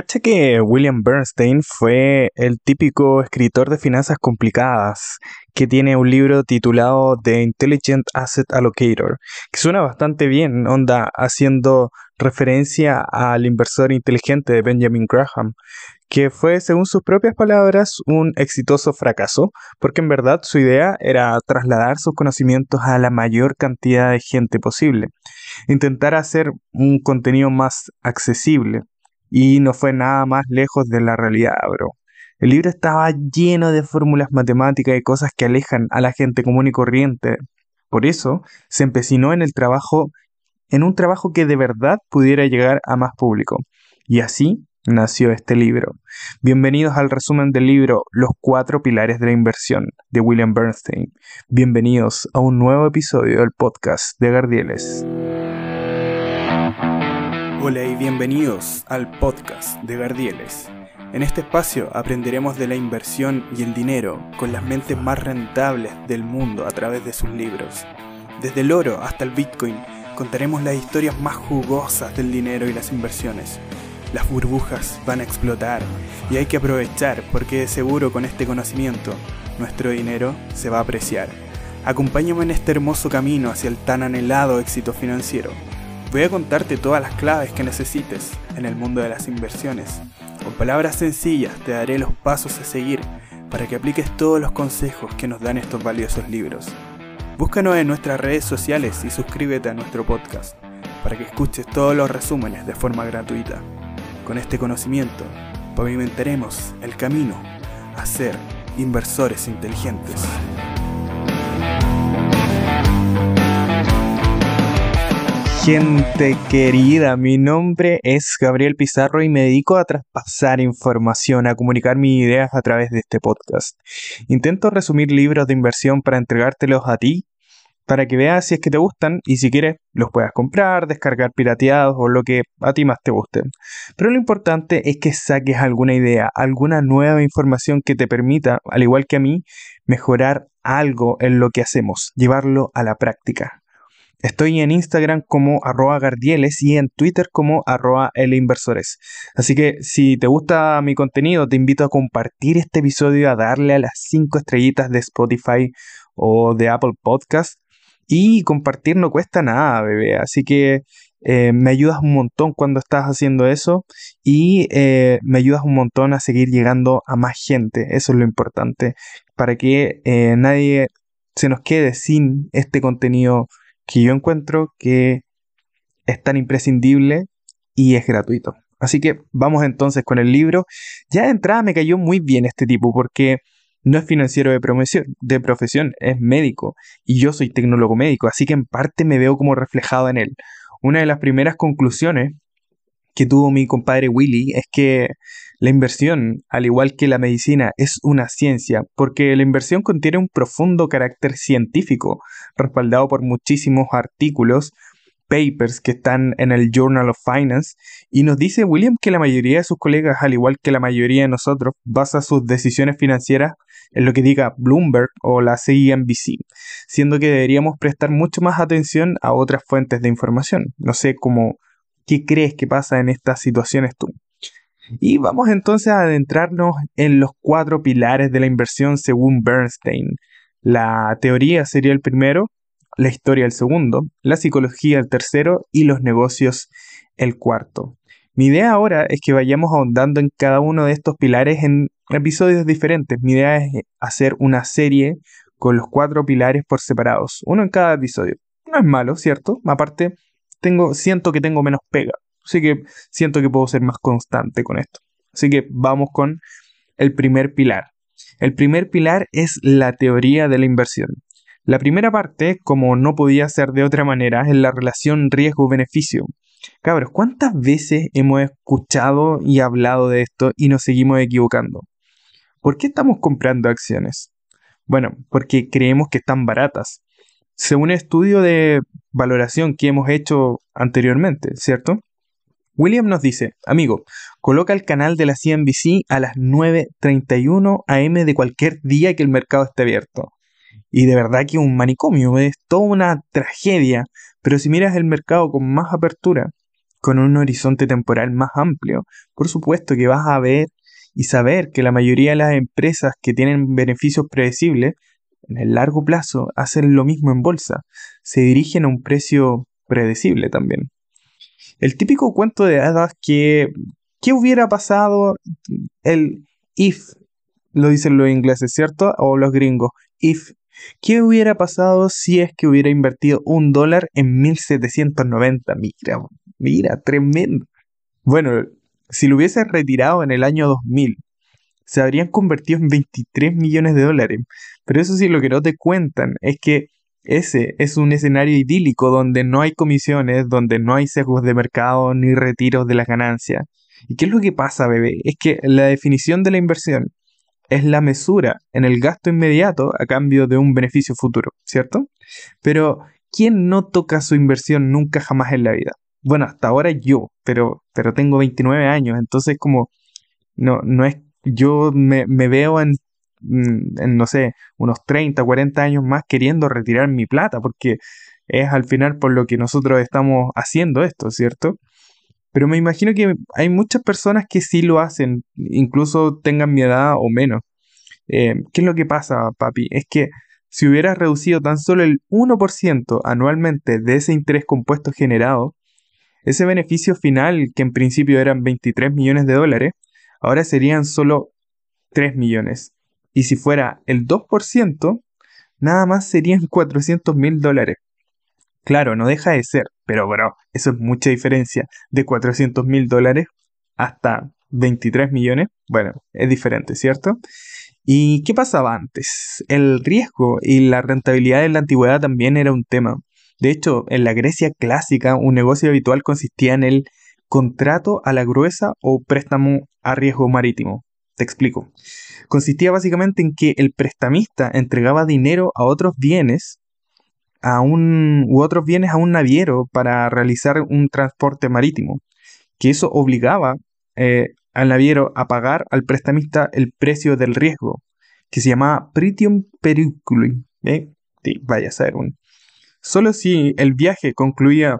Cacha que William Bernstein fue el típico escritor de finanzas complicadas que tiene un libro titulado The Intelligent Asset Allocator, que suena bastante bien, onda haciendo referencia al inversor inteligente de Benjamin Graham, que fue, según sus propias palabras, un exitoso fracaso, porque en verdad su idea era trasladar sus conocimientos a la mayor cantidad de gente posible, intentar hacer un contenido más accesible y no fue nada más lejos de la realidad, bro. El libro estaba lleno de fórmulas matemáticas y cosas que alejan a la gente común y corriente. Por eso se empecinó en el trabajo, en un trabajo que de verdad pudiera llegar a más público. Y así nació este libro. Bienvenidos al resumen del libro Los cuatro pilares de la inversión de William Bernstein. Bienvenidos a un nuevo episodio del podcast de Gardieles. Hola y bienvenidos al podcast de Gardieles. En este espacio aprenderemos de la inversión y el dinero con las mentes más rentables del mundo a través de sus libros. Desde el oro hasta el Bitcoin contaremos las historias más jugosas del dinero y las inversiones. Las burbujas van a explotar y hay que aprovechar porque de seguro con este conocimiento nuestro dinero se va a apreciar. Acompáñame en este hermoso camino hacia el tan anhelado éxito financiero. Voy a contarte todas las claves que necesites en el mundo de las inversiones. Con palabras sencillas te daré los pasos a seguir para que apliques todos los consejos que nos dan estos valiosos libros. Búscanos en nuestras redes sociales y suscríbete a nuestro podcast para que escuches todos los resúmenes de forma gratuita. Con este conocimiento pavimentaremos el camino a ser inversores inteligentes. Gente querida, mi nombre es Gabriel Pizarro y me dedico a traspasar información, a comunicar mis ideas a través de este podcast. Intento resumir libros de inversión para entregártelos a ti, para que veas si es que te gustan y si quieres los puedas comprar, descargar pirateados o lo que a ti más te guste. Pero lo importante es que saques alguna idea, alguna nueva información que te permita, al igual que a mí, mejorar algo en lo que hacemos, llevarlo a la práctica. Estoy en Instagram como arroba gardieles y en Twitter como arroba inversores. Así que si te gusta mi contenido, te invito a compartir este episodio, a darle a las 5 estrellitas de Spotify o de Apple Podcast. Y compartir no cuesta nada, bebé. Así que eh, me ayudas un montón cuando estás haciendo eso y eh, me ayudas un montón a seguir llegando a más gente. Eso es lo importante. Para que eh, nadie se nos quede sin este contenido que yo encuentro que es tan imprescindible y es gratuito. Así que vamos entonces con el libro. Ya de entrada me cayó muy bien este tipo porque no es financiero de profesión, de profesión, es médico y yo soy tecnólogo médico, así que en parte me veo como reflejado en él. Una de las primeras conclusiones que tuvo mi compadre Willy es que la inversión, al igual que la medicina, es una ciencia, porque la inversión contiene un profundo carácter científico, respaldado por muchísimos artículos, papers que están en el Journal of Finance, y nos dice William que la mayoría de sus colegas, al igual que la mayoría de nosotros, basa sus decisiones financieras en lo que diga Bloomberg o la CNBC, siendo que deberíamos prestar mucho más atención a otras fuentes de información. No sé cómo, ¿qué crees que pasa en estas situaciones tú? Y vamos entonces a adentrarnos en los cuatro pilares de la inversión según Bernstein. La teoría sería el primero, la historia el segundo, la psicología el tercero y los negocios el cuarto. Mi idea ahora es que vayamos ahondando en cada uno de estos pilares en episodios diferentes. Mi idea es hacer una serie con los cuatro pilares por separados, uno en cada episodio. No es malo, ¿cierto? Aparte, tengo, siento que tengo menos pega. Así que siento que puedo ser más constante con esto. Así que vamos con el primer pilar. El primer pilar es la teoría de la inversión. La primera parte, como no podía ser de otra manera, es la relación riesgo-beneficio. Cabros, ¿cuántas veces hemos escuchado y hablado de esto y nos seguimos equivocando? ¿Por qué estamos comprando acciones? Bueno, porque creemos que están baratas. Según un estudio de valoración que hemos hecho anteriormente, ¿cierto? William nos dice, amigo, coloca el canal de la CNBC a las 9.31 am de cualquier día que el mercado esté abierto. Y de verdad que un manicomio, es toda una tragedia, pero si miras el mercado con más apertura, con un horizonte temporal más amplio, por supuesto que vas a ver y saber que la mayoría de las empresas que tienen beneficios predecibles en el largo plazo hacen lo mismo en bolsa, se dirigen a un precio predecible también. El típico cuento de hadas que ¿qué hubiera pasado el if? Lo dicen los ingleses, ¿cierto? O los gringos. If. ¿Qué hubiera pasado si es que hubiera invertido un dólar en 1790? Mira, mira, tremendo. Bueno, si lo hubiese retirado en el año 2000, se habrían convertido en 23 millones de dólares. Pero eso sí, lo que no te cuentan es que ese es un escenario idílico donde no hay comisiones, donde no hay sesgos de mercado ni retiros de las ganancias. ¿Y qué es lo que pasa, bebé? Es que la definición de la inversión es la mesura en el gasto inmediato a cambio de un beneficio futuro, ¿cierto? Pero, ¿quién no toca su inversión nunca jamás en la vida? Bueno, hasta ahora yo, pero, pero tengo 29 años, entonces como no, no es, yo me, veo en, en, no sé, unos 30, 40 años más queriendo retirar mi plata, porque es al final por lo que nosotros estamos haciendo esto, ¿cierto? Pero me imagino que hay muchas personas que sí lo hacen, incluso tengan mi edad o menos. Eh, ¿Qué es lo que pasa, papi? Es que si hubieras reducido tan solo el 1% anualmente de ese interés compuesto generado, ese beneficio final, que en principio eran 23 millones de dólares, ahora serían solo 3 millones. Y si fuera el 2%, nada más serían 400 mil dólares. Claro, no deja de ser, pero bro, eso es mucha diferencia. De 400 mil dólares hasta 23 millones, bueno, es diferente, ¿cierto? ¿Y qué pasaba antes? El riesgo y la rentabilidad en la antigüedad también era un tema. De hecho, en la Grecia clásica, un negocio habitual consistía en el contrato a la gruesa o préstamo a riesgo marítimo. Te explico. Consistía básicamente en que el prestamista entregaba dinero a otros bienes a un, u otros bienes a un naviero para realizar un transporte marítimo, que eso obligaba eh, al naviero a pagar al prestamista el precio del riesgo, que se llamaba Pritium Periculi. ¿eh? vaya a ser. Solo si el viaje concluía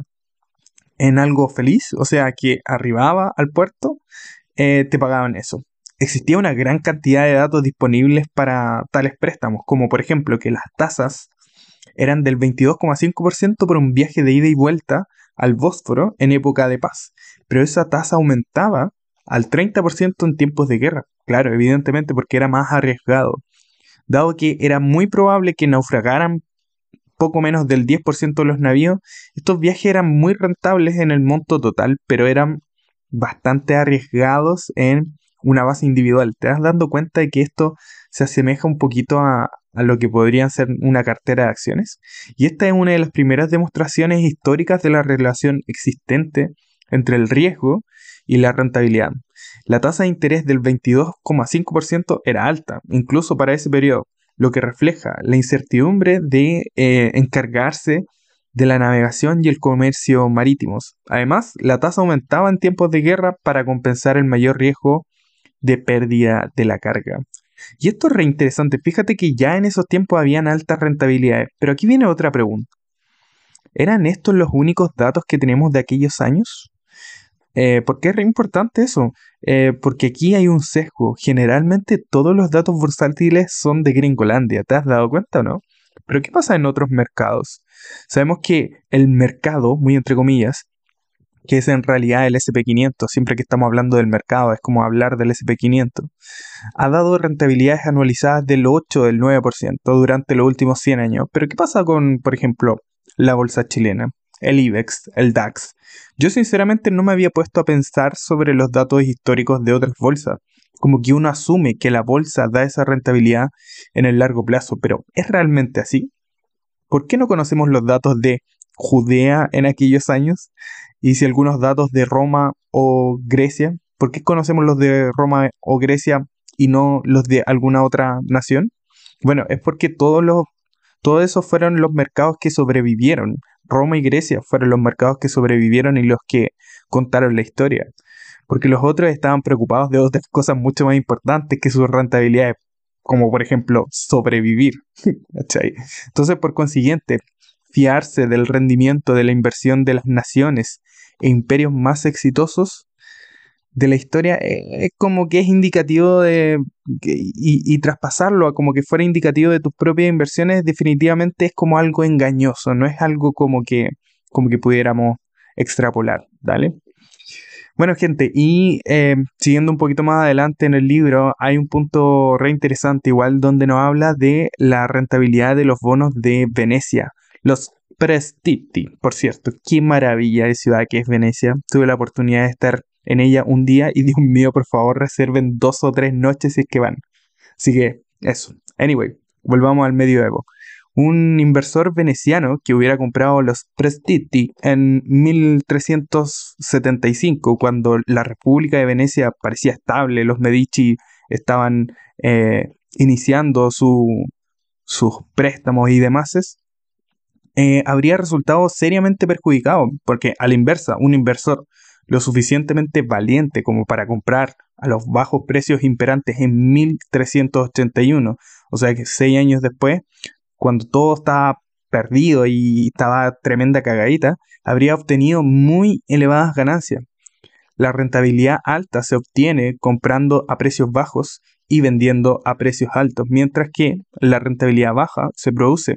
en algo feliz, o sea, que arribaba al puerto, eh, te pagaban eso. Existía una gran cantidad de datos disponibles para tales préstamos, como por ejemplo que las tasas eran del 22,5% por un viaje de ida y vuelta al Bósforo en época de paz, pero esa tasa aumentaba al 30% en tiempos de guerra, claro, evidentemente porque era más arriesgado, dado que era muy probable que naufragaran poco menos del 10% de los navíos, estos viajes eran muy rentables en el monto total, pero eran bastante arriesgados en una base individual. Te das dando cuenta de que esto se asemeja un poquito a, a lo que podrían ser una cartera de acciones. Y esta es una de las primeras demostraciones históricas de la relación existente entre el riesgo y la rentabilidad. La tasa de interés del 22,5% era alta, incluso para ese periodo, lo que refleja la incertidumbre de eh, encargarse de la navegación y el comercio marítimos. Además, la tasa aumentaba en tiempos de guerra para compensar el mayor riesgo de pérdida de la carga. Y esto es reinteresante. Fíjate que ya en esos tiempos habían altas rentabilidades. Pero aquí viene otra pregunta. ¿Eran estos los únicos datos que tenemos de aquellos años? Eh, ¿Por qué es re importante eso? Eh, porque aquí hay un sesgo. Generalmente todos los datos bursátiles son de Gringolandia. ¿Te has dado cuenta o no? Pero ¿qué pasa en otros mercados? Sabemos que el mercado, muy entre comillas, que es en realidad el SP500, siempre que estamos hablando del mercado, es como hablar del SP500, ha dado rentabilidades anualizadas del 8 del 9% durante los últimos 100 años. Pero ¿qué pasa con, por ejemplo, la bolsa chilena, el IBEX, el DAX? Yo sinceramente no me había puesto a pensar sobre los datos históricos de otras bolsas, como que uno asume que la bolsa da esa rentabilidad en el largo plazo, pero ¿es realmente así? ¿Por qué no conocemos los datos de Judea en aquellos años? y si algunos datos de Roma o Grecia. ¿Por qué conocemos los de Roma o Grecia y no los de alguna otra nación? Bueno, es porque todos los todos esos fueron los mercados que sobrevivieron. Roma y Grecia fueron los mercados que sobrevivieron y los que contaron la historia. Porque los otros estaban preocupados de otras cosas mucho más importantes que sus rentabilidades, como por ejemplo sobrevivir. Entonces, por consiguiente, fiarse del rendimiento de la inversión de las naciones e imperios más exitosos de la historia eh, es como que es indicativo de y, traspasarlo a como que fuera indicativo de tus propias inversiones definitivamente es como algo engañoso no es algo como que como que pudiéramos extrapolar ¿vale? Bueno, gente, y eh, siguiendo un poquito más adelante en el libro, hay un punto re interesante igual donde nos habla de la rentabilidad de los bonos de Venecia, los Prestiti, por cierto, qué maravilla de ciudad que es Venecia. Tuve la oportunidad de estar en ella un día y Dios mío, por favor, reserven dos o tres noches si es que van. Así que eso. Anyway, volvamos al medioevo un inversor veneciano que hubiera comprado los Prestiti en 1375, cuando la República de Venecia parecía estable, los Medici estaban eh, iniciando sus préstamos y demás, eh, habría resultado seriamente perjudicado, porque a la inversa, un inversor lo suficientemente valiente como para comprar a los bajos precios imperantes en 1381, o sea que seis años después, cuando todo estaba perdido y estaba tremenda cagadita, habría obtenido muy elevadas ganancias. La rentabilidad alta se obtiene comprando a precios bajos y vendiendo a precios altos, mientras que la rentabilidad baja se produce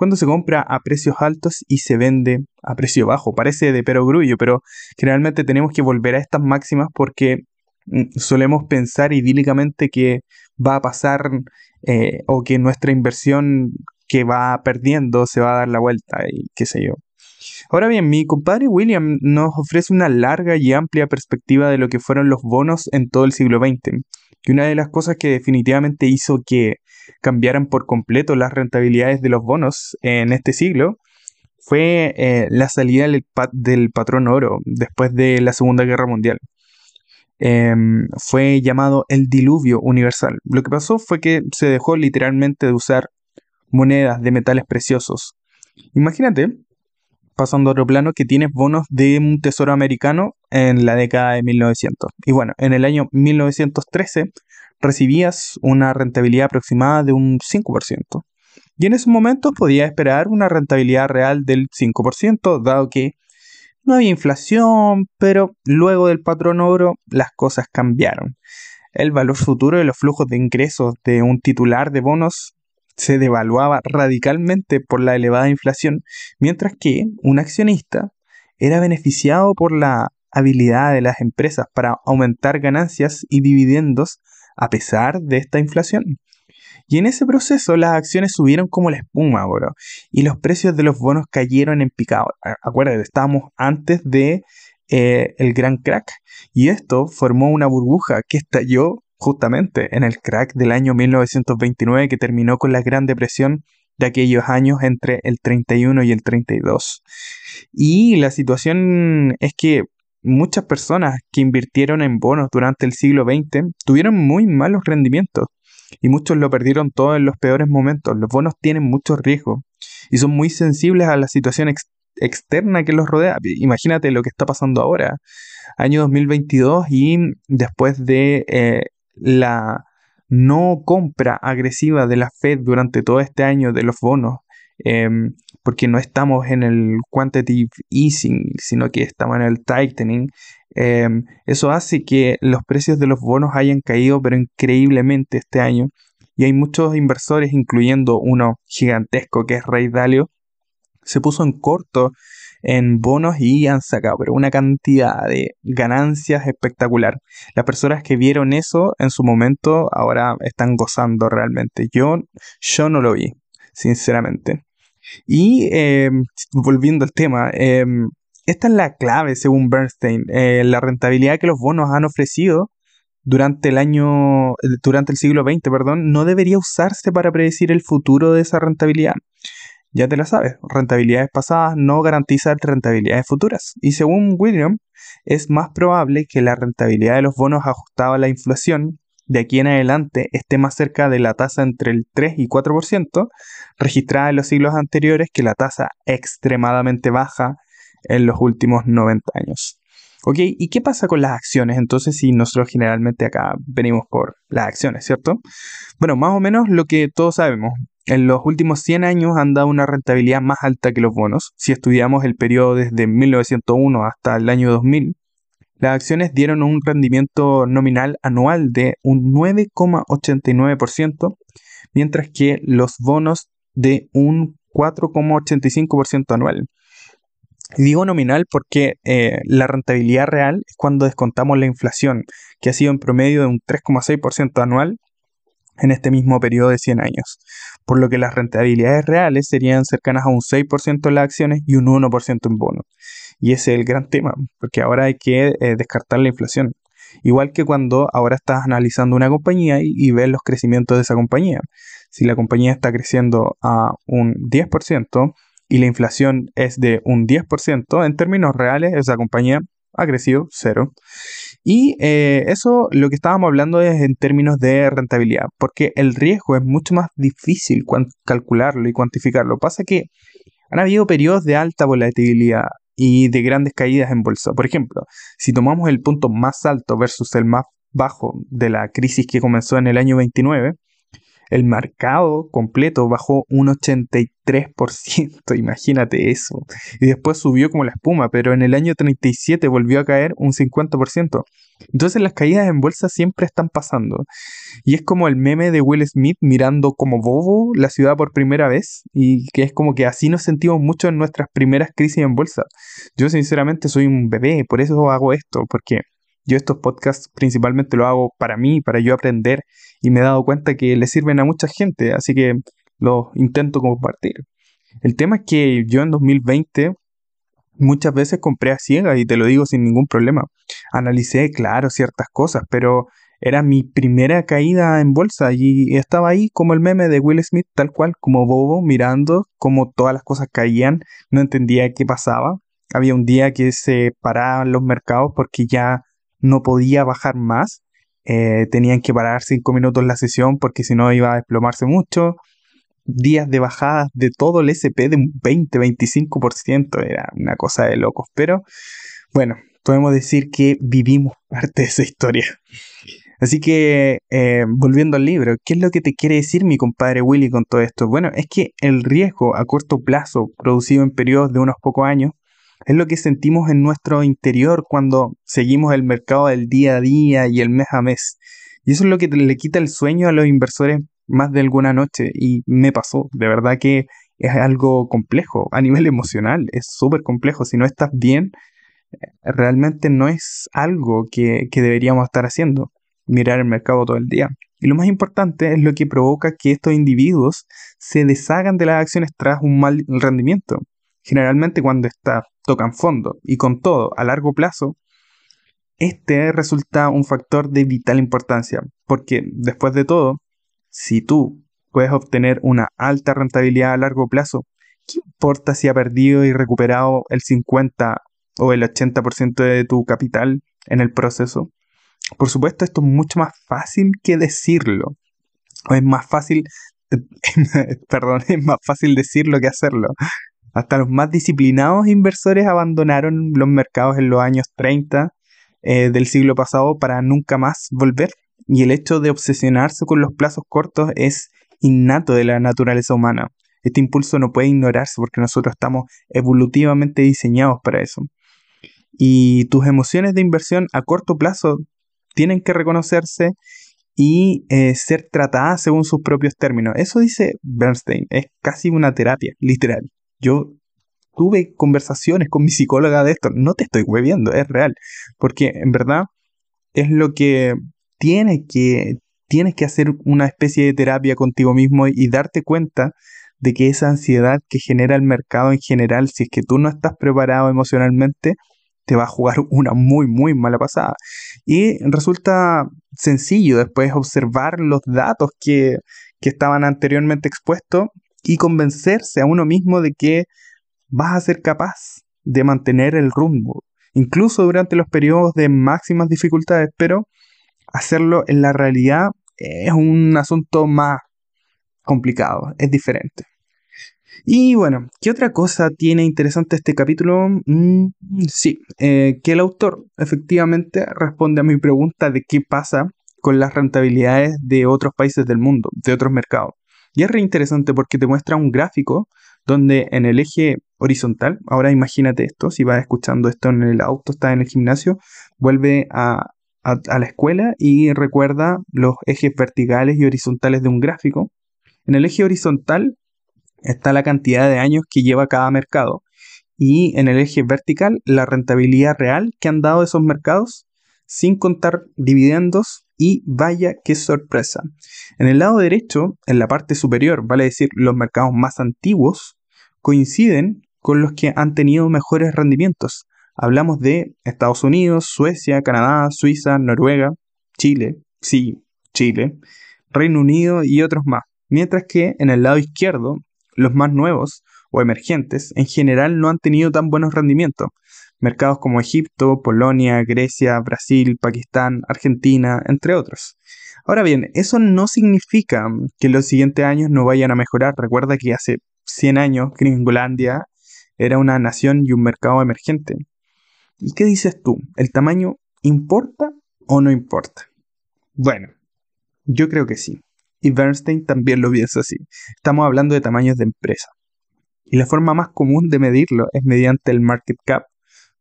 cuando se compra a precios altos y se vende a precio bajo. Parece de perogrullo, pero generalmente tenemos que volver a estas máximas porque mm, solemos pensar idílicamente que va a pasar eh, o que nuestra inversión que va perdiendo se va a dar la vuelta y qué sé yo. Ahora bien, mi compadre William nos ofrece una larga y amplia perspectiva de lo que fueron los bonos en todo el siglo XX. Y una de las cosas que definitivamente hizo que cambiaran por completo las rentabilidades de los bonos en este siglo fue eh, la salida del, patrón oro después de la Segunda Guerra Mundial. Em, fue llamado el diluvio universal. Lo que pasó fue que se dejó literalmente de usar monedas de metales preciosos. Imagínate, pasando a otro plano, que tienes bonos de un tesoro americano en la década de 1900. Y bueno, en el año 1913 recibías una rentabilidad aproximada de un 5%. Y en ese momento podías esperar una rentabilidad real del 5%, dado que no había inflación, pero luego del patrón oro las cosas cambiaron. El valor futuro de los flujos de ingresos de un titular de bonos se devaluaba radicalmente por la elevada inflación, mientras que un accionista era beneficiado por la habilidad de las empresas para aumentar ganancias y dividendos a pesar de esta inflación. Y en ese proceso las acciones subieron como la espuma, bro, y los precios de los bonos cayeron en picado. Acuérdate, estábamos antes de eh, el gran crack y esto formó una burbuja que estalló justamente en el crack del año 1929 que terminó con la Gran Depresión de aquellos años entre el 31 y el 32. Y la situación es que muchas personas que invirtieron en bonos durante el siglo XX tuvieron muy malos rendimientos y muchos lo perdieron todo en los peores momentos. Los bonos tienen mucho riesgo y son muy sensibles a la situación externa que los rodea. Imagínate lo que está pasando ahora, año 2022 y después de eh, la no compra agresiva de la Fed durante todo este año de los bonos, em, porque no estamos en el quantitative easing, sino que estamos en el tightening, em, eso hace que los precios de los bonos hayan caído, pero increíblemente este año. Y hay muchos inversores, incluyendo uno gigantesco que es Ray Dalio, se puso en corto en bonos y han sacado pero una cantidad de ganancias espectacular. Las personas que vieron eso en su momento ahora están gozando realmente. Yo, yo no lo vi, sinceramente. Y em, volviendo al tema, em, esta es la clave según Bernstein. Eh, la rentabilidad que los bonos han ofrecido durante el año, durante el siglo XX, perdón, no debería usarse para predecir el futuro de esa rentabilidad. Ya te la sabes, rentabilidades pasadas no garantizan rentabilidades futuras. Y según William, es más probable que la rentabilidad de los bonos ajustada a la inflación de aquí en adelante esté más cerca de la tasa entre el 3 y 4%, registrada en los siglos anteriores, que la tasa extremadamente baja en los últimos 90 años. Ok, ¿y qué pasa con las acciones? Entonces, si nosotros generalmente acá venimos por las acciones, ¿cierto? Bueno, más o menos lo que todos sabemos. En los últimos 100 años han dado una rentabilidad más alta que los bonos. Si estudiamos el periodo desde 1901 hasta el año 2000, las acciones dieron un rendimiento nominal anual de un 9,89%, mientras que los bonos de un 4,85% anual. Digo nominal porque eh, la rentabilidad real es cuando descontamos la inflación, que ha sido en promedio de un 3,6% anual en este mismo periodo de 100 años, por lo que las rentabilidades reales serían cercanas a un 6% en las acciones y un 1% en bonos. Y ese es el gran tema, porque ahora hay que eh, descartar la inflación. Igual que cuando ahora estás analizando una compañía y, y ves los crecimientos de esa compañía. Si la compañía está creciendo a un 10% y la inflación es de un 10%, en términos reales esa compañía ha crecido cero. Y eh, eso lo que estábamos hablando es en términos de rentabilidad, porque el riesgo es mucho más difícil calcularlo y cuantificarlo. Pasa que han habido periodos de alta volatilidad y de grandes caídas en bolsa. Por ejemplo, si tomamos el punto más alto versus el más bajo de la crisis que comenzó en el año 29, el mercado completo bajó un 83%, imagínate eso. Y después subió como la espuma, pero en el año 37 volvió a caer un 50%. Entonces las caídas en bolsa siempre están pasando. Y es como el meme de Will Smith mirando como bobo la ciudad por primera vez. Y que es como que así nos sentimos mucho en nuestras primeras crisis en bolsa. Yo sinceramente soy un bebé, por eso hago esto, porque yo estos podcasts principalmente lo hago para mí, para yo aprender y me he dado cuenta que le sirven a mucha gente, así que los intento compartir. El tema es que yo en 2020 muchas veces compré a ciegas y te lo digo sin ningún problema. Analicé, claro, ciertas cosas, pero era mi primera caída en bolsa y estaba ahí como el meme de Will Smith, tal cual, como bobo, mirando cómo todas las cosas caían, no entendía qué pasaba. Había un día que se paraban los mercados porque ya no podía bajar más. Eh, tenían que parar cinco minutos la sesión porque si no iba a desplomarse mucho. Días de bajadas de todo el SP de un 20-25%, era una cosa de locos. Pero bueno, podemos decir que vivimos parte de esa historia. Así que, eh, volviendo al libro, ¿qué es lo que te quiere decir mi compadre Willy con todo esto? Bueno, es que el riesgo a corto plazo, producido en periodos de unos pocos años, es lo que sentimos en nuestro interior cuando seguimos el mercado del día a día y el mes a mes. Y eso es lo que le quita el sueño a los inversores más de alguna noche. Y me pasó, de verdad que es algo complejo a nivel emocional, es súper complejo. Si no estás bien, eh, realmente no es algo que, que deberíamos estar haciendo, mirar el mercado todo el día. Y lo más importante es lo que provoca que estos individuos se deshagan de las acciones tras un mal rendimiento. Generalmente cuando está, tocan fondo y con todo a largo plazo, este resulta un factor de vital importancia, porque después de todo, si tú puedes obtener una alta rentabilidad a largo plazo, ¿qué importa si ha perdido y recuperado el 50 o el 80% de tu capital en el proceso? Por supuesto, esto es mucho más fácil que decirlo. O es más fácil, perdón, es más fácil decirlo que hacerlo. Hasta los más disciplinados inversores abandonaron los mercados en los años 30 eh, del siglo pasado para nunca más volver. Y el hecho de obsesionarse con los plazos cortos es innato de la naturaleza humana. Este impulso no puede ignorarse porque nosotros estamos evolutivamente diseñados para eso. Y tus emociones de inversión a corto plazo tienen que reconocerse y eh, ser tratadas según sus propios términos. Eso dice Bernstein, es casi una terapia, literal. Yo tuve conversaciones con mi psicóloga de esto. No te estoy hueviendo, es real. Porque en verdad es lo que tienes que, tienes que hacer una especie de terapia contigo mismo y darte cuenta de que esa ansiedad que genera el mercado en general, si es que tú no estás preparado emocionalmente, te va a jugar una muy, muy mala pasada. Y resulta sencillo después observar los datos que, que estaban anteriormente expuestos y convencerse a uno mismo de que vas a ser capaz de mantener el rumbo, incluso durante los periodos de máximas dificultades, pero hacerlo en la realidad es un asunto más complicado, es diferente. Y bueno, ¿qué otra cosa tiene interesante este capítulo? Mm, sí, eh, que el autor efectivamente responde a mi pregunta de qué pasa con las rentabilidades de otros países del mundo, de otros mercados. Y es re interesante porque te muestra un gráfico donde en el eje horizontal, ahora imagínate esto, si vas escuchando esto en el auto, estás en el gimnasio, vuelve a, a la escuela y recuerda los ejes verticales y horizontales de un gráfico. En el eje horizontal está la cantidad de años que lleva cada mercado y en el eje vertical la rentabilidad real que han dado esos mercados sin contar dividendos y vaya qué sorpresa. En el lado derecho, en la parte superior, vale decir los mercados más antiguos, coinciden con los que han tenido mejores rendimientos. Hablamos de Estados Unidos, Suecia, Canadá, Suiza, Noruega, Chile, sí, Chile, Reino Unido y otros más. Mientras que en el lado izquierdo los más nuevos o emergentes en general no han tenido tan buenos rendimientos. Mercados como Egipto, Polonia, Grecia, Brasil, Pakistán, Argentina, entre otros. Ahora bien, eso no significa que los siguientes años no vayan a mejorar. Recuerda que hace 100 años Gringolandia era una nación y un mercado emergente. ¿Y qué dices tú? ¿El tamaño importa o no importa? Bueno, yo creo que sí y Bernstein también lo piensa así. Estamos hablando de tamaños de empresa. Y la forma más común de medirlo es mediante el market cap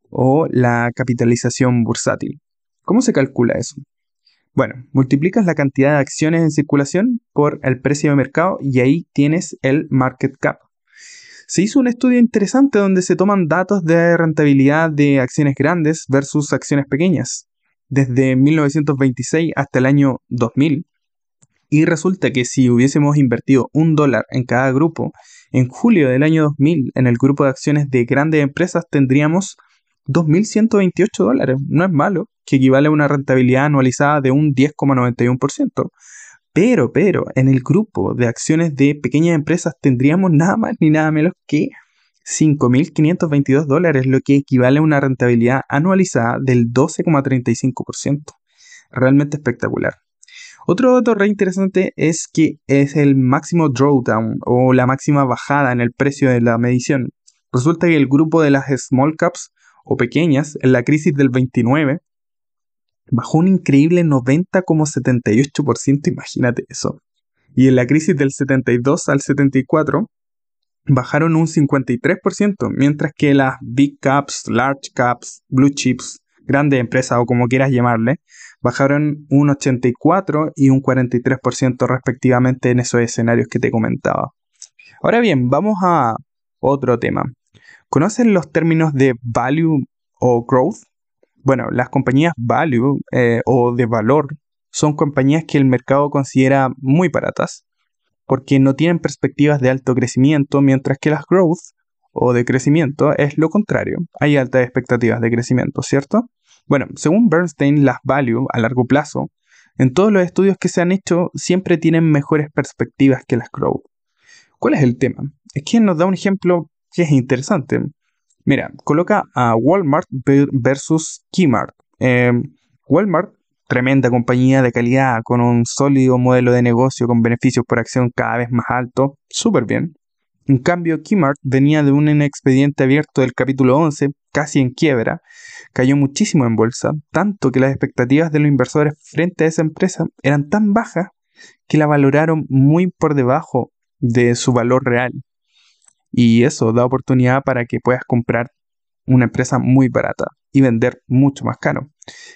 o la capitalización bursátil. ¿Cómo se calcula eso? Bueno, multiplicas la cantidad de acciones en circulación por el precio de mercado y ahí tienes el market cap. Se hizo un estudio interesante donde se toman datos de rentabilidad de acciones grandes versus acciones pequeñas. Desde 1926 hasta el año 2000, y resulta que si hubiésemos invertido un dólar en cada grupo, en julio del año 2000, en el grupo de acciones de grandes empresas, tendríamos 2.128 dólares. No es malo, que equivale a una rentabilidad anualizada de un 10,91%. Pero, pero, en el grupo de acciones de pequeñas empresas tendríamos nada más ni nada menos que 5.522 dólares, lo que equivale a una rentabilidad anualizada del 12,35%. Realmente espectacular. Otro dato re interesante es que es el máximo drawdown o la máxima bajada en el precio de la medición. Resulta que el grupo de las small caps o pequeñas en la crisis del 29 bajó un increíble 90,78%, imagínate eso. Y en la crisis del 72 al 74 bajaron un 53%, mientras que las big caps, large caps, blue chips, grandes empresas o como quieras llamarle, bajaron un 84 y un 43% respectivamente en esos escenarios que te comentaba. Ahora bien, vamos a otro tema. ¿Conocen los términos de value o growth? Bueno, las compañías value eh, o de valor son compañías que el mercado considera muy baratas porque no tienen perspectivas de alto crecimiento, mientras que las growth o de crecimiento es lo contrario. Hay altas expectativas de crecimiento, ¿cierto? Bueno, según Bernstein, las value a largo plazo, en todos los estudios que se han hecho, siempre tienen mejores perspectivas que las growth. ¿Cuál es el tema? Es que nos da un ejemplo que es interesante. Mira, coloca a Walmart versus Kmart. Em, Walmart, tremenda compañía de calidad, con un sólido modelo de negocio, con beneficios por acción cada vez más alto, súper bien. En cambio, Kmart venía de un expediente abierto del capítulo 11, casi en quiebra, cayó muchísimo en bolsa, tanto que las expectativas de los inversores frente a esa empresa eran tan bajas que la valoraron muy por debajo de su valor real. Y eso da oportunidad para que puedas comprar una empresa muy barata y vender mucho más caro.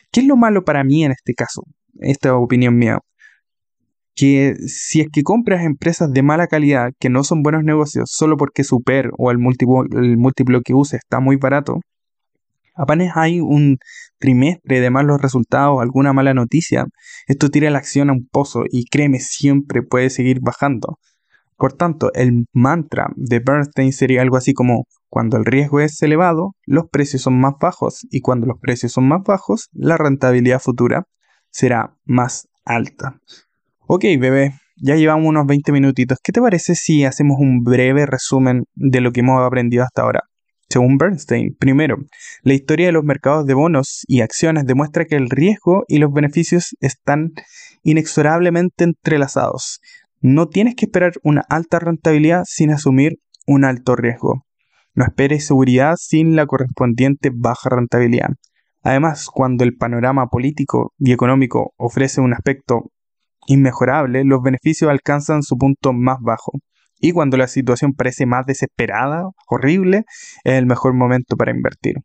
¿Qué es lo malo para mí en este caso? Esta opinión mía que si es que compras empresas de mala calidad que no son buenos negocios solo porque su PER o el múltiplo, múltiplo que use está muy barato, apenas hay un trimestre de malos resultados, alguna mala noticia, esto tira la acción a un pozo y créeme, siempre puede seguir bajando. Por tanto, el mantra de Bernstein sería algo así como cuando el riesgo es elevado, los precios son más bajos y cuando los precios son más bajos, la rentabilidad futura será más alta. Ok, bebé, ya llevamos unos 20 minutitos. ¿Qué te parece si hacemos un breve resumen de lo que hemos aprendido hasta ahora? Según Bernstein, primero, la historia de los mercados de bonos y acciones demuestra que el riesgo y los beneficios están inexorablemente entrelazados. No tienes que esperar una alta rentabilidad sin asumir un alto riesgo. No esperes seguridad sin la correspondiente baja rentabilidad. Además, cuando el panorama político y económico ofrece un aspecto inmejorable, los beneficios alcanzan su punto más bajo. Y cuando la situación parece más desesperada, horrible, es el mejor momento para invertir.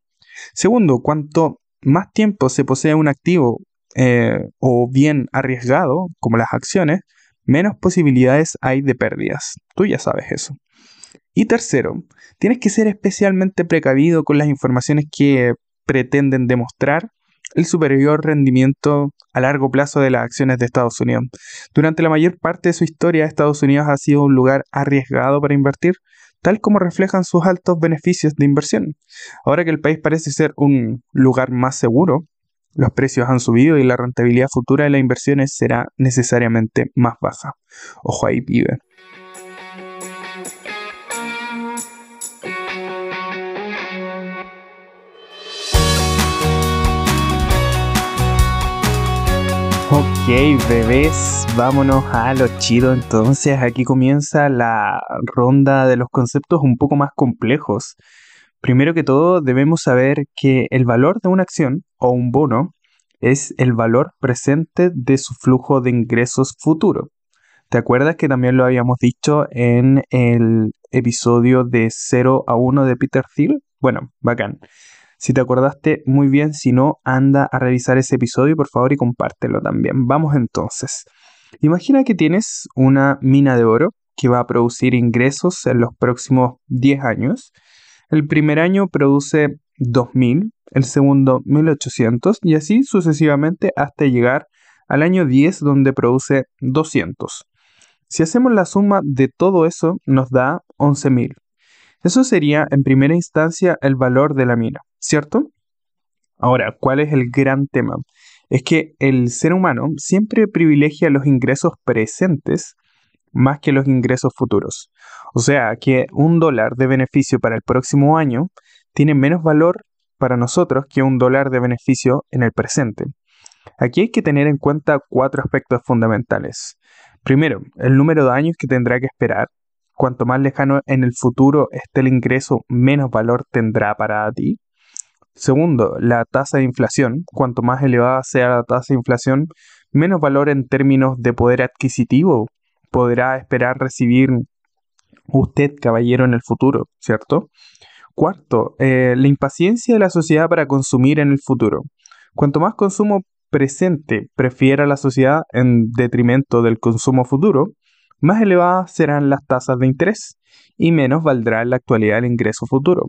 Segundo, cuanto más tiempo se posee un activo eh, o bien arriesgado, como las acciones, menos posibilidades hay de pérdidas. Tú ya sabes eso. Y tercero, tienes que ser especialmente precavido con las informaciones que pretenden demostrar el superior rendimiento a largo plazo de las acciones de Estados Unidos. Durante la mayor parte de su historia, Estados Unidos ha sido un lugar arriesgado para invertir, tal como reflejan sus altos beneficios de inversión. Ahora que el país parece ser un lugar más seguro, los precios han subido y la rentabilidad futura de las inversiones será necesariamente más baja. Ojo ahí, pibe. Ok, bebés, vámonos a lo chido entonces. Aquí comienza la ronda de los conceptos un poco más complejos. Primero que todo, debemos saber que el valor de una acción o un bono es el valor presente de su flujo de ingresos futuro. ¿Te acuerdas que también lo habíamos dicho en el episodio de 0 a 1 de Peter Thiel? Bueno, bacán. Si te acordaste muy bien, si no, anda a revisar ese episodio por favor y compártelo también. Vamos entonces. Imagina que tienes una mina de oro que va a producir ingresos en los próximos 10 años. El primer año produce 2.000, el segundo 1.800 y así sucesivamente hasta llegar al año 10 donde produce 200. Si hacemos la suma de todo eso nos da 11.000. Eso sería en primera instancia el valor de la mina. ¿cierto? Ahora, ¿cuál es el gran tema? Es que el ser humano siempre privilegia los ingresos presentes más que los ingresos futuros. O sea, que un dólar de beneficio para el próximo año tiene menos valor para nosotros que un dólar de beneficio en el presente. Aquí hay que tener en cuenta cuatro aspectos fundamentales. Primero, el número de años que tendrá que esperar. Cuanto más lejano en el futuro esté el ingreso, menos valor tendrá para ti. Segundo, la tasa de inflación. Cuanto más elevada sea la tasa de inflación, menos valor en términos de poder adquisitivo podrá esperar recibir usted, caballero, en el futuro, ¿cierto? Cuarto, eh, la impaciencia de la sociedad para consumir en el futuro. Cuanto más consumo presente prefiera la sociedad en detrimento del consumo futuro, más elevadas serán las tasas de interés y menos valdrá en la actualidad el ingreso futuro.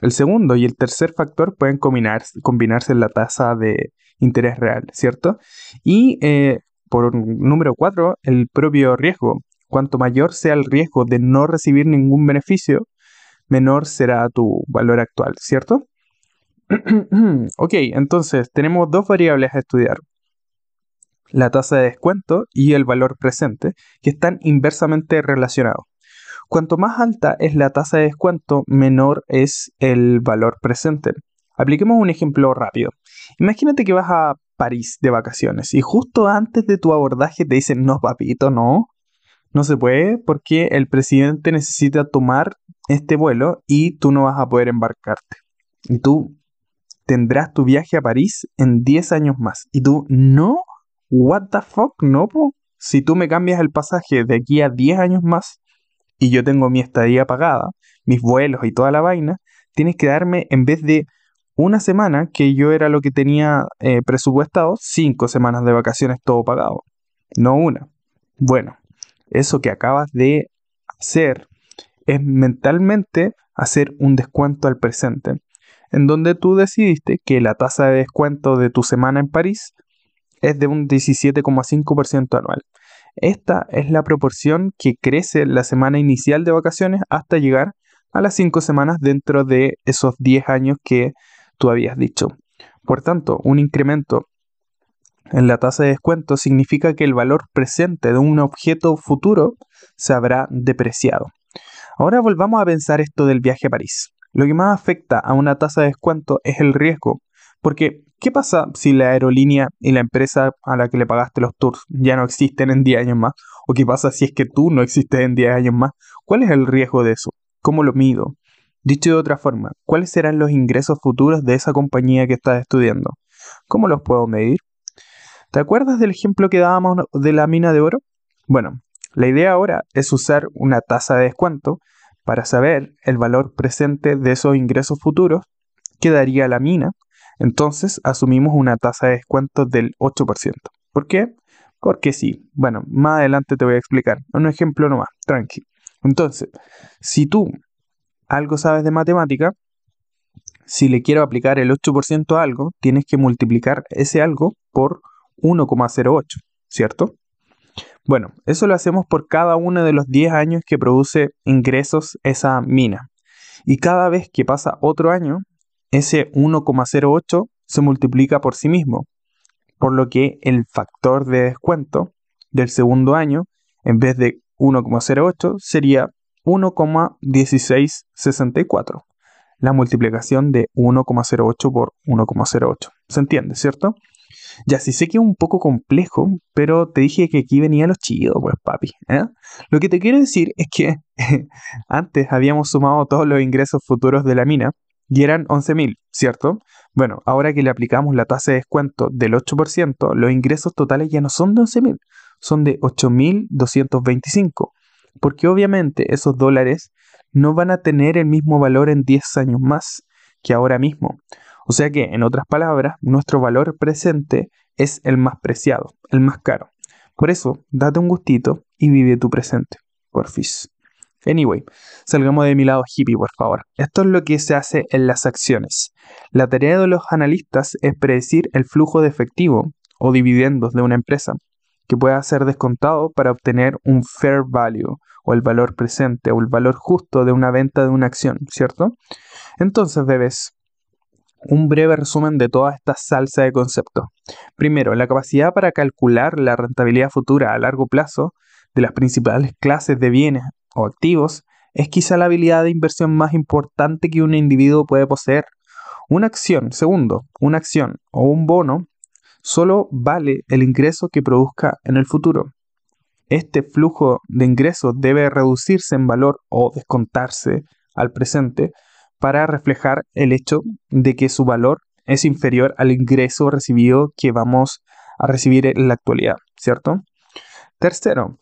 El segundo y el tercer factor pueden combinarse, combinarse en la tasa de interés real, ¿cierto? Y eh, por número cuatro, el propio riesgo. Cuanto mayor sea el riesgo de no recibir ningún beneficio, menor será tu valor actual, ¿cierto? ok, entonces tenemos dos variables a estudiar. La tasa de descuento y el valor presente, que están inversamente relacionados. Cuanto más alta es la tasa de descuento, menor es el valor presente. Apliquemos un ejemplo rápido. Imagínate que vas a París de vacaciones y justo antes de tu abordaje te dicen, no, papito, no, no se puede porque el presidente necesita tomar este vuelo y tú no vas a poder embarcarte. Y tú tendrás tu viaje a París en 10 años más. Y tú, no, what the fuck, no, Si tú me cambias el pasaje de aquí a 10 años más, y yo tengo mi estadía pagada, mis vuelos y toda la vaina, tienes que darme en vez de una semana, que yo era lo que tenía eh, presupuestado, cinco semanas de vacaciones todo pagado, no una. Bueno, eso que acabas de hacer es mentalmente hacer un descuento al presente, en donde tú decidiste que la tasa de descuento de tu semana en París es de un 17,5% anual. Esta es la proporción que crece la semana inicial de vacaciones hasta llegar a las 5 semanas dentro de esos 10 años que tú habías dicho. Por tanto, un incremento en la tasa de descuento significa que el valor presente de un objeto futuro se habrá depreciado. Ahora volvamos a pensar esto del viaje a París. Lo que más afecta a una tasa de descuento es el riesgo, porque ¿qué pasa si la aerolínea y la empresa a la que le pagaste los tours ya no existen en 10 años más? ¿O qué pasa si es que tú no existes en 10 años más? ¿Cuál es el riesgo de eso? ¿Cómo lo mido? Dicho de otra forma, ¿cuáles serán los ingresos futuros de esa compañía que estás estudiando? ¿Cómo los puedo medir? ¿Te acuerdas del ejemplo que dábamos de la mina de oro? Bueno, la idea ahora es usar una tasa de descuento para saber el valor presente de esos ingresos futuros que daría la mina. Entonces asumimos una tasa de descuento del 8%. ¿Por qué? Porque sí. Bueno, más adelante te voy a explicar. Un ejemplo nomás, tranqui. Entonces, si tú algo sabes de matemática, si le quiero aplicar el 8% a algo, tienes que multiplicar ese algo por 1,08, ¿cierto? Bueno, eso lo hacemos por cada uno de los 10 años que produce ingresos esa mina. Y cada vez que pasa otro año, ese 1,08 se multiplica por sí mismo, por lo que el factor de descuento del segundo año, en vez de 1,08, sería 1,1664. La multiplicación de 1,08 por 1,08. ¿Se entiende, cierto? Ya sí sé que es un poco complejo, pero te dije que aquí venía lo chido, pues papi. ¿eh? Lo que te quiero decir es que antes habíamos sumado todos los ingresos futuros de la mina y eran 11.000, ¿cierto? Bueno, ahora que le aplicamos la tasa de descuento del 8%, los ingresos totales ya no son de 11.000, son de 8.225, porque obviamente esos dólares no van a tener el mismo valor en 10 años más que ahora mismo. O sea que, en otras palabras, nuestro valor presente es el más preciado, el más caro. Por eso, date un gustito y vive tu presente. Porfis. Anyway, salgamos de mi lado hippie, por favor. Esto es lo que se hace en las acciones. La tarea de los analistas es predecir el flujo de efectivo o dividendos de una empresa, que pueda ser descontado para obtener un fair value o el valor presente o el valor justo de una venta de una acción, ¿cierto? Entonces, bebés, un breve resumen de toda esta salsa de conceptos. Primero, la capacidad para calcular la rentabilidad futura a largo plazo de las principales clases de bienes o activos es quizá la habilidad de inversión más importante que un individuo puede poseer. Una acción, segundo, una acción o un bono solo vale el ingreso que produzca en el futuro. Este flujo de ingresos debe reducirse en valor o descontarse al presente para reflejar el hecho de que su valor es inferior al ingreso recibido que vamos a recibir en la actualidad, ¿cierto? Tercero,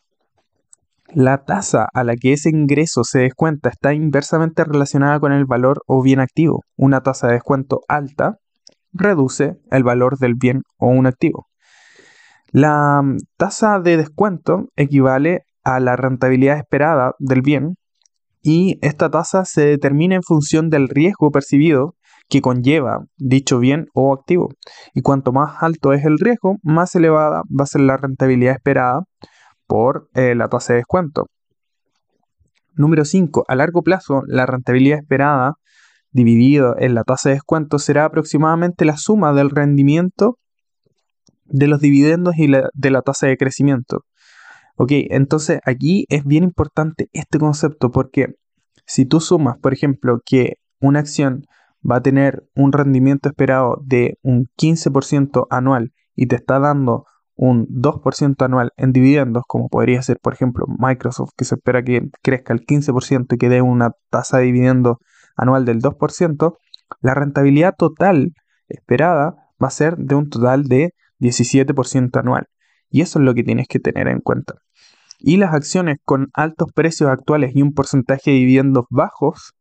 la tasa a la que ese ingreso se descuenta está inversamente relacionada con el valor o bien activo. Una tasa de descuento alta reduce el valor del bien o un activo. La mm, tasa de descuento equivale a la rentabilidad esperada del bien y esta tasa se determina en función del riesgo percibido que conlleva dicho bien o activo. Y cuanto más alto es el riesgo, más elevada va a ser la rentabilidad esperada por eh, la tasa de descuento. Número 5. A largo plazo, la rentabilidad esperada dividido en la tasa de descuento será aproximadamente la suma del rendimiento de los dividendos y de la tasa de crecimiento. Ok, entonces aquí es bien importante este concepto porque si tú sumas, por ejemplo, que una acción va a tener un rendimiento esperado de un 15% anual y te está dando un 2% anual en dividendos, como podría ser, por ejemplo, Microsoft, que se espera que crezca el 15% y que dé una tasa de dividendo anual del 2%, la rentabilidad total esperada va a ser de un total de 17% anual. Y eso es lo que tienes que tener en cuenta. Y las acciones con altos precios actuales y un porcentaje de dividendos bajos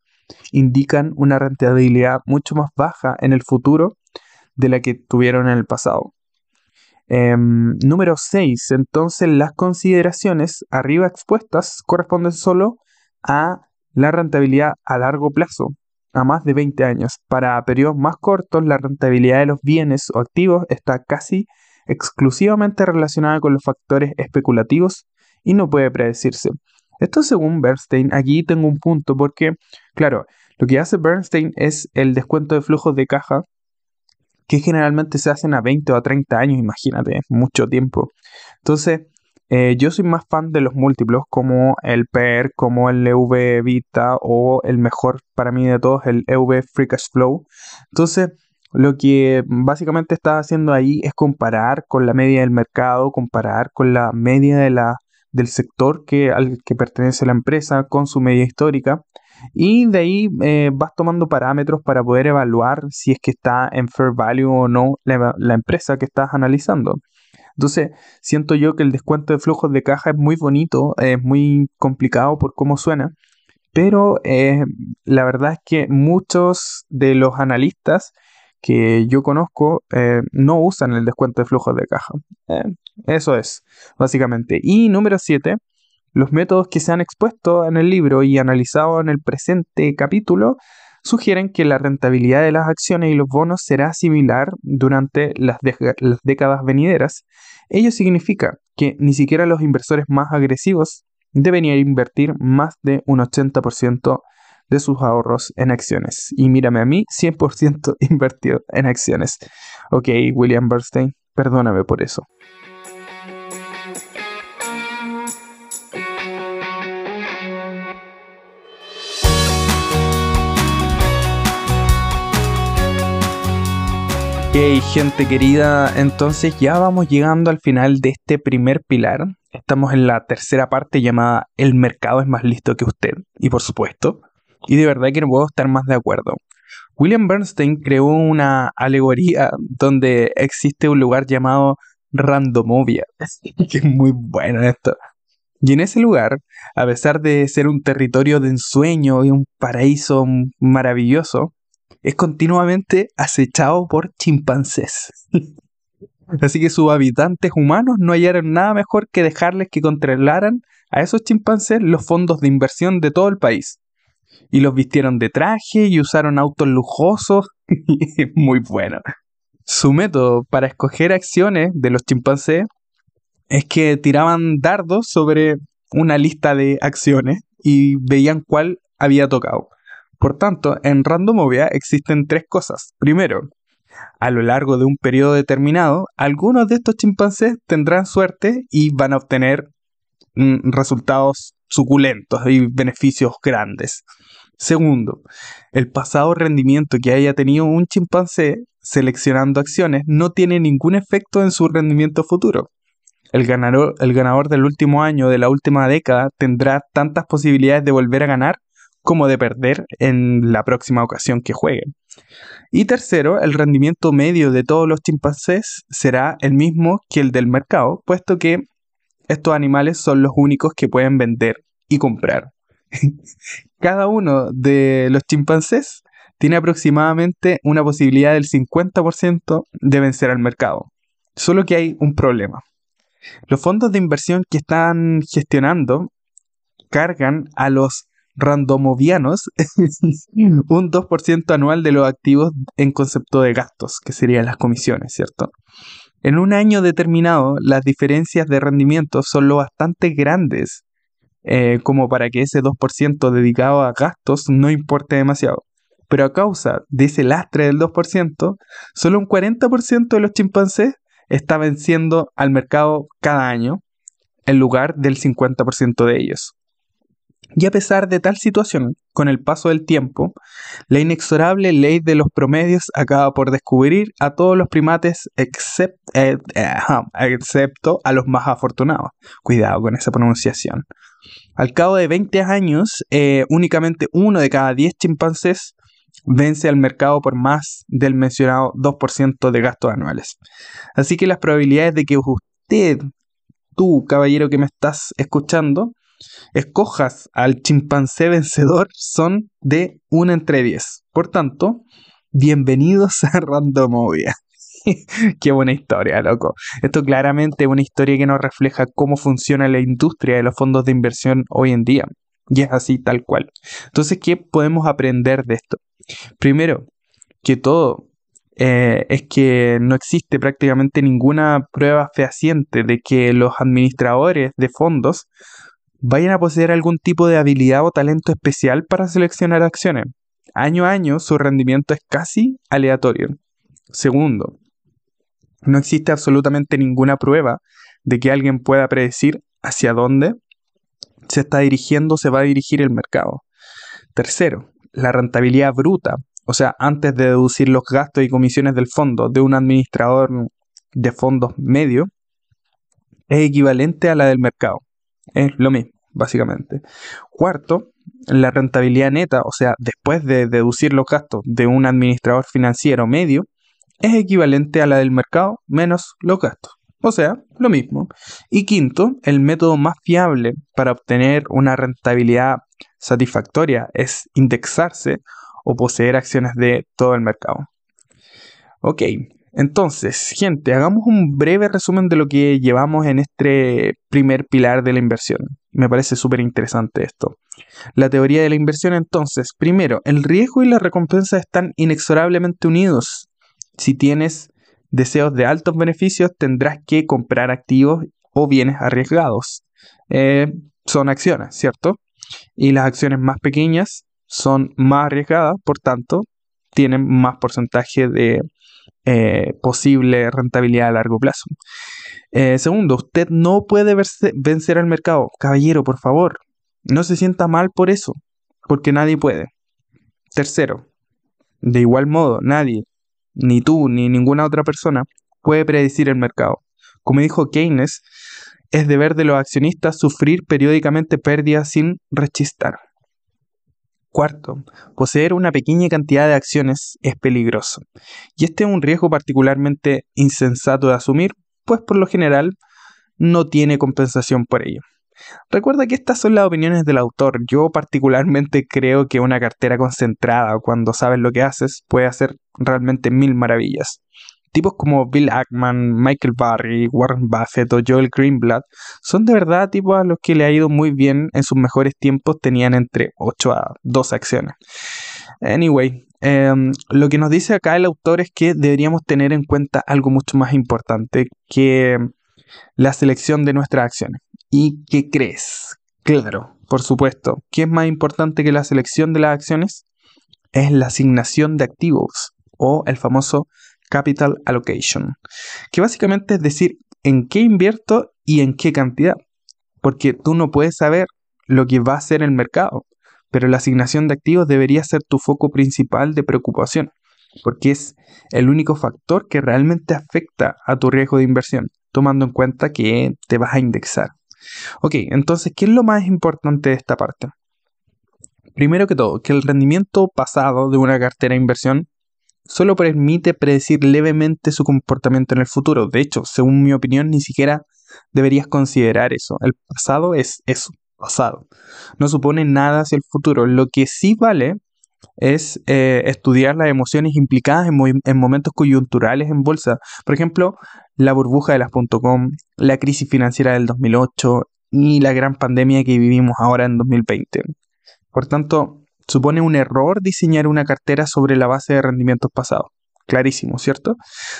indican una rentabilidad mucho más baja en el futuro de la que tuvieron en el pasado. Em, número 6. Entonces las consideraciones arriba expuestas corresponden solo a la rentabilidad a largo plazo, a más de 20 años. Para periodos más cortos, la rentabilidad de los bienes o activos está casi exclusivamente relacionada con los factores especulativos y no puede predecirse. Esto según Bernstein, aquí tengo un punto porque, claro, lo que hace Bernstein es el descuento de flujos de caja que generalmente se hacen a 20 o a 30 años, imagínate, mucho tiempo. Entonces, eh, yo soy más fan de los múltiplos como el PER, como el EV Vita o el mejor para mí de todos, el EV Free Cash Flow. Entonces, lo que básicamente está haciendo ahí es comparar con la media del mercado, comparar con la media del sector que, al que pertenece la empresa, con su media histórica. Y de ahí eh, vas tomando parámetros para poder evaluar si es que está en fair value o no la, empresa que estás analizando. Entonces, siento yo que el descuento de flujos de caja es muy bonito, es muy complicado por cómo suena, pero eh, la verdad es que muchos de los analistas que yo conozco eh, no usan el descuento de flujos de caja. eso es, básicamente. Y número 7, los métodos que se han expuesto en el libro y analizado en el presente capítulo sugieren que la rentabilidad de las acciones y los bonos será similar durante las, décadas venideras. Ello significa que ni siquiera los inversores más agresivos deberían invertir más de un 80% de sus ahorros en acciones. Y mírame a mí, 100% invertido en acciones. Ok, William Bernstein, perdóname por eso. Ok, gente querida, entonces ya vamos llegando al final de este primer pilar. Estamos en la tercera parte llamada El mercado es más listo que usted. Y por supuesto, y de verdad que no puedo estar más de acuerdo. William Bernstein creó una alegoría donde existe un lugar llamado Randomovia, que es muy bueno esto. Y en ese lugar, a pesar de ser un territorio de ensueño y un paraíso maravilloso, es continuamente acechado por chimpancés. Así que sus habitantes humanos no hallaron nada mejor que dejarles que controlaran a esos chimpancés los fondos de inversión de todo el país. Y los vistieron de traje y usaron autos lujosos. Muy bueno. Su método para escoger acciones de los chimpancés es que tiraban dardos sobre una lista de acciones y veían cuál había tocado. Por tanto, en Randomovia existen tres cosas. Primero, a lo largo de un periodo determinado, algunos de estos chimpancés tendrán suerte y van a obtener mm, resultados suculentos y beneficios grandes. Segundo, el pasado rendimiento que haya tenido un chimpancé seleccionando acciones no tiene ningún efecto en su rendimiento futuro. El ganador, el ganador del último año de la última década tendrá tantas posibilidades de volver a ganar como de perder en la próxima ocasión que jueguen. Y tercero, el rendimiento medio de todos los chimpancés será el mismo que el del mercado, puesto que estos animales son los únicos que pueden vender y comprar. Cada uno de los chimpancés tiene aproximadamente una posibilidad del 50% de vencer al mercado. Solo que hay un problema. Los fondos de inversión que están gestionando cargan a los randomovianos un 2% anual de los activos en concepto de gastos, que serían las comisiones, ¿cierto? En un año determinado, las diferencias de rendimiento son lo bastante grandes eh, como para que ese 2% dedicado a gastos no importe demasiado. Pero a causa de ese lastre del 2%, solo un 40% de los chimpancés está venciendo al mercado cada año, en lugar del 50% de ellos. Y a pesar de tal situación, con el paso del tiempo, la inexorable ley de los promedios acaba por descubrir a todos los primates eh, excepto a los más afortunados. Cuidado con esa pronunciación. Al cabo de 20 años, eh, únicamente uno de cada 10 chimpancés vence al mercado por más del mencionado 2% de gastos anuales. Así que las probabilidades de que usted, tú, caballero que me estás escuchando, escojas al chimpancé vencedor son de 1 entre 10. Por tanto, bienvenidos a Randomovia. Qué buena historia, loco. Esto claramente es una historia que nos refleja cómo funciona la industria de los fondos de inversión hoy en día. Y es así tal cual. Entonces, ¿qué podemos aprender de esto? Primero, que todo eh, es que no existe prácticamente ninguna prueba fehaciente de que los administradores de fondos vayan a poseer algún tipo de habilidad o talento especial para seleccionar acciones. Año a año su rendimiento es casi aleatorio. Segundo, no existe absolutamente ninguna prueba de que alguien pueda predecir hacia dónde se está dirigiendo o se va a dirigir el mercado. Tercero, la rentabilidad bruta, o sea, antes de deducir los gastos y comisiones del fondo de un administrador de fondos medio, es equivalente a la del mercado. Es lo mismo, básicamente. Cuarto, la rentabilidad neta, o sea, después de deducir los gastos de un administrador financiero medio, es equivalente a la del mercado menos los gastos. O sea, lo mismo. Y quinto, el método más fiable para obtener una rentabilidad satisfactoria es indexarse o poseer acciones de todo el mercado. Ok, entonces, gente, hagamos un breve resumen de lo que llevamos en este primer pilar de la inversión. Me parece súper interesante esto. La teoría de la inversión entonces, primero, el riesgo y la recompensa están inexorablemente unidos. Si tienes deseos de altos beneficios, tendrás que comprar activos o bienes arriesgados. Eh, son acciones, ¿cierto? Y las acciones más pequeñas son más arriesgadas, por tanto, tienen más porcentaje de eh, posible rentabilidad a largo plazo. Eh, segundo, usted no puede vencer al mercado. Caballero, por favor, no se sienta mal por eso, porque nadie puede. Tercero, de igual modo, nadie, ni tú ni ninguna otra persona puede predecir el mercado. Como dijo Keynes, es deber de los accionistas sufrir periódicamente pérdidas sin rechistar. Cuarto, poseer una pequeña cantidad de acciones es peligroso. Y este es un riesgo particularmente insensato de asumir, pues por lo general no tiene compensación por ello. Recuerda que estas son las opiniones del autor. Yo particularmente creo que una cartera concentrada, cuando sabes lo que haces, puede hacer realmente mil maravillas. Tipos como Bill Ackman, Michael Barry, Warren Buffett o Joel Greenblatt son de verdad tipos a los que le ha ido muy bien en sus mejores tiempos, tenían entre 8 a 12 acciones. Anyway, em, lo que nos dice acá el autor es que deberíamos tener en cuenta algo mucho más importante que la selección de nuestras acciones. ¿Y qué crees? Claro, por supuesto. ¿Qué es más importante que la selección de las acciones? Es la asignación de activos o el famoso capital allocation, que básicamente es decir en qué invierto y en qué cantidad, porque tú no puedes saber lo que va a hacer el mercado, pero la asignación de activos debería ser tu foco principal de preocupación, porque es el único factor que realmente afecta a tu riesgo de inversión, tomando en cuenta que te vas a indexar. Ok, entonces, ¿qué es lo más importante de esta parte? Primero que todo, que el rendimiento pasado de una cartera de inversión solo permite predecir levemente su comportamiento en el futuro. De hecho, según mi opinión, ni siquiera deberías considerar eso. El pasado es eso, pasado. No supone nada hacia el futuro. Lo que sí vale es eh, estudiar las emociones implicadas en, momentos coyunturales en bolsa. Por ejemplo, la burbuja de las .com, la crisis financiera del 2008 y la gran pandemia que vivimos ahora en 2020. Por tanto, supone un error diseñar una cartera sobre la base de rendimientos pasados. Clarísimo, ¿cierto?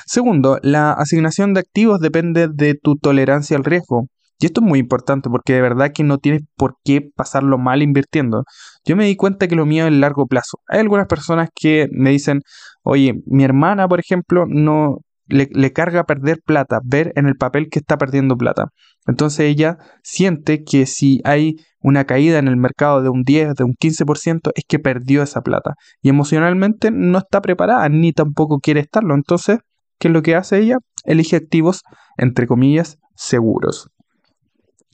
Segundo, la asignación de activos depende de tu tolerancia al riesgo. Y esto es muy importante porque de verdad que no tienes por qué pasarlo mal invirtiendo. Yo me di cuenta que lo mío es largo plazo. Hay algunas personas que me dicen, oye, mi hermana, por ejemplo, no le, carga perder plata, ver en el papel que está perdiendo plata. Entonces ella siente que si hay una caída en el mercado de un 10, de un 15%, es que perdió esa plata. Y emocionalmente no está preparada, ni tampoco quiere estarlo. Entonces, ¿qué es lo que hace ella? Elige activos, entre comillas, seguros.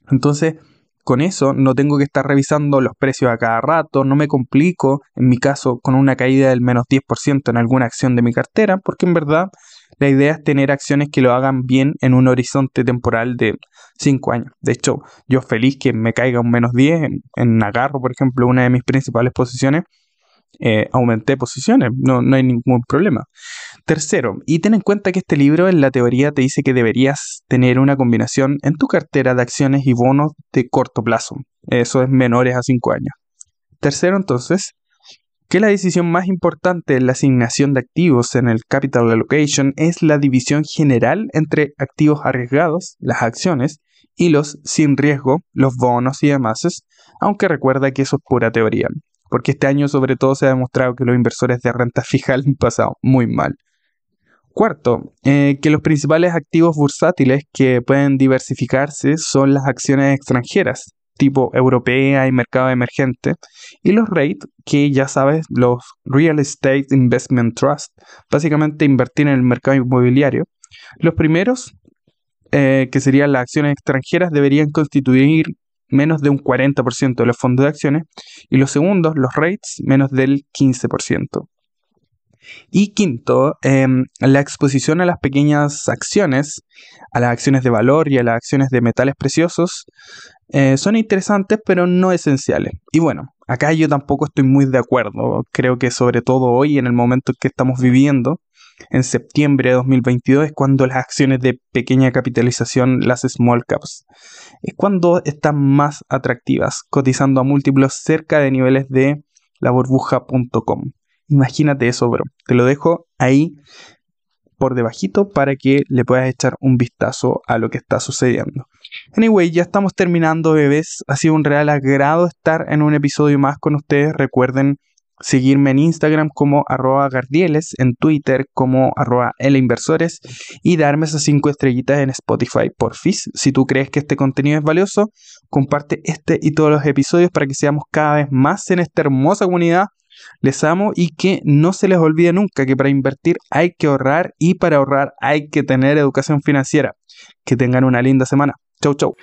Entonces, con eso no tengo que estar revisando los precios a cada rato, no me complico, en mi caso, con una caída del menos 10% en alguna acción de mi cartera, porque en verdad la idea es tener acciones que lo hagan bien en un horizonte temporal de 5 años. De hecho, yo feliz que me caiga un menos 10 en, en agarro, por ejemplo, una de mis principales posiciones, eh, aumenté posiciones, no, no hay ningún problema. Tercero, y ten en cuenta que este libro en la teoría te dice que deberías tener una combinación en tu cartera de acciones y bonos de corto plazo. Eso es menores a 5 años. Tercero, entonces, que la decisión más importante en la asignación de activos en el capital allocation es la división general entre activos arriesgados, las acciones, y los sin riesgo, los bonos y demás, aunque recuerda que eso es pura teoría porque este año sobre todo se ha demostrado que los inversores de renta fija han pasado muy mal. Cuarto, eh, que los principales activos bursátiles que pueden diversificarse son las acciones extranjeras, tipo europea y mercado emergente, y los REIT, que ya sabes, los Real Estate Investment Trust, básicamente invertir en el mercado inmobiliario. Los primeros, eh, que serían las acciones extranjeras, deberían constituir menos de un 40% de los fondos de acciones. Y los segundos, los rates, menos del 15%. Y quinto, em, la exposición a las pequeñas acciones, a las acciones de valor y a las acciones de metales preciosos, eh, son interesantes pero no esenciales. Y bueno, acá yo tampoco estoy muy de acuerdo. Creo que sobre todo hoy, en el momento en que estamos viviendo, en septiembre de 2022, es cuando las acciones de pequeña capitalización, las small caps, es cuando están más atractivas, cotizando a múltiplos cerca de niveles de la burbuja.com. Imagínate eso, bro. Te lo dejo ahí por debajito para que le puedas echar un vistazo a lo que está sucediendo. Anyway, ya estamos terminando, bebés. Ha sido un real agrado estar en un episodio más con ustedes. Recuerden seguirme en Instagram como arroba gardieles, en Twitter como arroba inversores y darme esas 5 estrellitas en Spotify por FIS. Si tú crees que este contenido es valioso, comparte este y todos los episodios para que seamos cada vez más en esta hermosa comunidad les amo y que no se les olvide nunca que para invertir hay que ahorrar y para ahorrar hay que tener educación financiera. Que tengan una linda semana. Chau, chau.